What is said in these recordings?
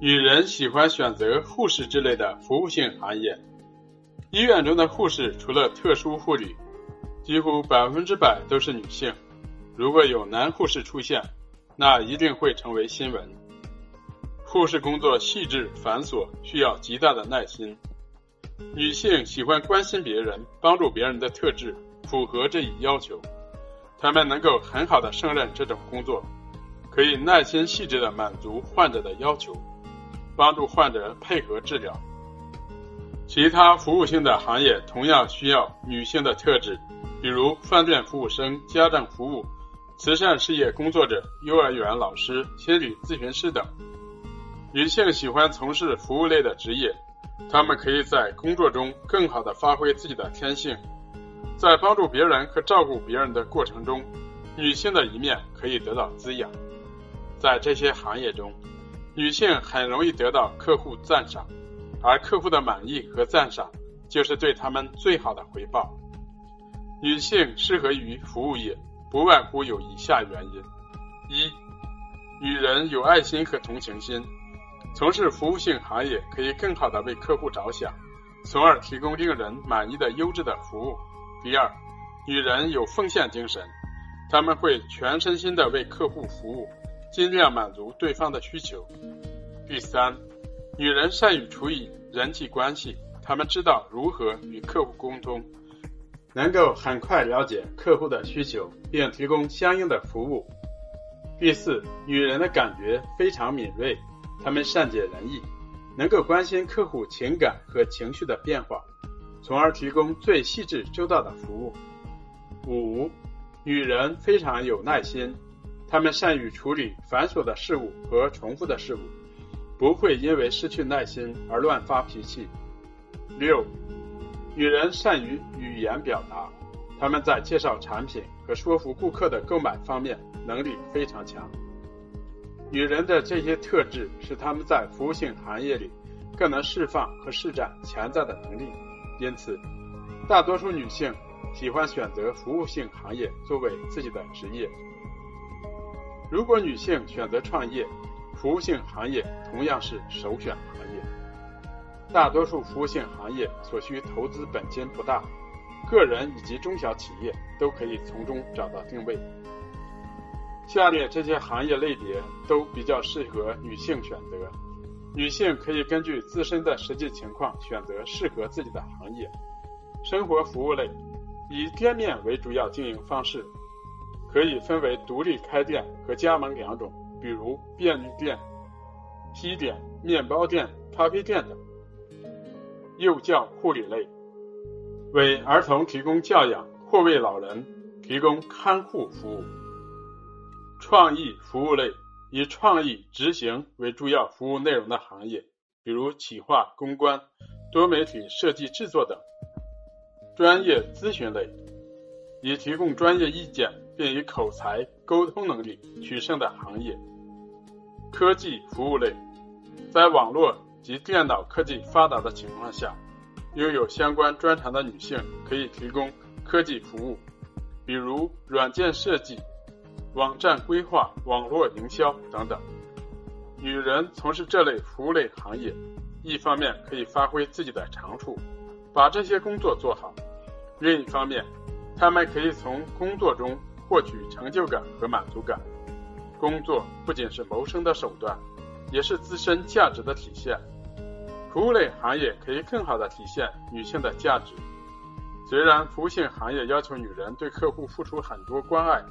女人喜欢选择护士之类的服务性行业。医院中的护士除了特殊护理，几乎百分之百都是女性。如果有男护士出现，那一定会成为新闻。护士工作细致繁琐，需要极大的耐心。女性喜欢关心别人、帮助别人的特质符合这一要求，她们能够很好的胜任这种工作，可以耐心细致的满足患者的要求。帮助患者配合治疗。其他服务性的行业同样需要女性的特质，比如饭店服务生、家政服务、慈善事业工作者、幼儿园老师、心理咨询师等。女性喜欢从事服务类的职业，她们可以在工作中更好的发挥自己的天性，在帮助别人和照顾别人的过程中，女性的一面可以得到滋养。在这些行业中。女性很容易得到客户赞赏，而客户的满意和赞赏就是对他们最好的回报。女性适合于服务业，不外乎有以下原因：一、女人有爱心和同情心，从事服务性行业可以更好的为客户着想，从而提供令人满意的优质的服务；第二，女人有奉献精神，他们会全身心的为客户服务。尽量满足对方的需求。第三，女人善于处理人际关系，她们知道如何与客户沟通，能够很快了解客户的需求，并提供相应的服务。第四，女人的感觉非常敏锐，她们善解人意，能够关心客户情感和情绪的变化，从而提供最细致周到的服务。五，女人非常有耐心。他们善于处理繁琐的事物和重复的事物，不会因为失去耐心而乱发脾气。六，女人善于语言表达，他们在介绍产品和说服顾客的购买方面能力非常强。女人的这些特质使他们在服务性行业里更能释放和施展潜在的能力，因此，大多数女性喜欢选择服务性行业作为自己的职业。如果女性选择创业，服务性行业同样是首选行业。大多数服务性行业所需投资本金不大，个人以及中小企业都可以从中找到定位。下列这些行业类别都比较适合女性选择，女性可以根据自身的实际情况选择适合自己的行业。生活服务类，以店面为主要经营方式。可以分为独立开店和加盟两种，比如便利店、西点、面包店、咖啡店等。幼教护理类，为儿童提供教养或为老人提供看护服务。创意服务类，以创意执行为主要服务内容的行业，比如企划、公关、多媒体设计制作等。专业咨询类，以提供专业意见。并以口才沟通能力取胜的行业。科技服务类，在网络及电脑科技发达的情况下，拥有相关专长的女性可以提供科技服务，比如软件设计、网站规划、网络营销等等。女人从事这类服务类行业，一方面可以发挥自己的长处，把这些工作做好；另一方面，她们可以从工作中。获取成就感和满足感，工作不仅是谋生的手段，也是自身价值的体现。服务类行业可以更好的体现女性的价值。虽然服务性行业要求女人对客户付出很多关爱，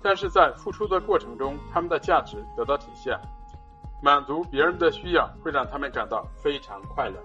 但是在付出的过程中，他们的价值得到体现，满足别人的需要会让他们感到非常快乐。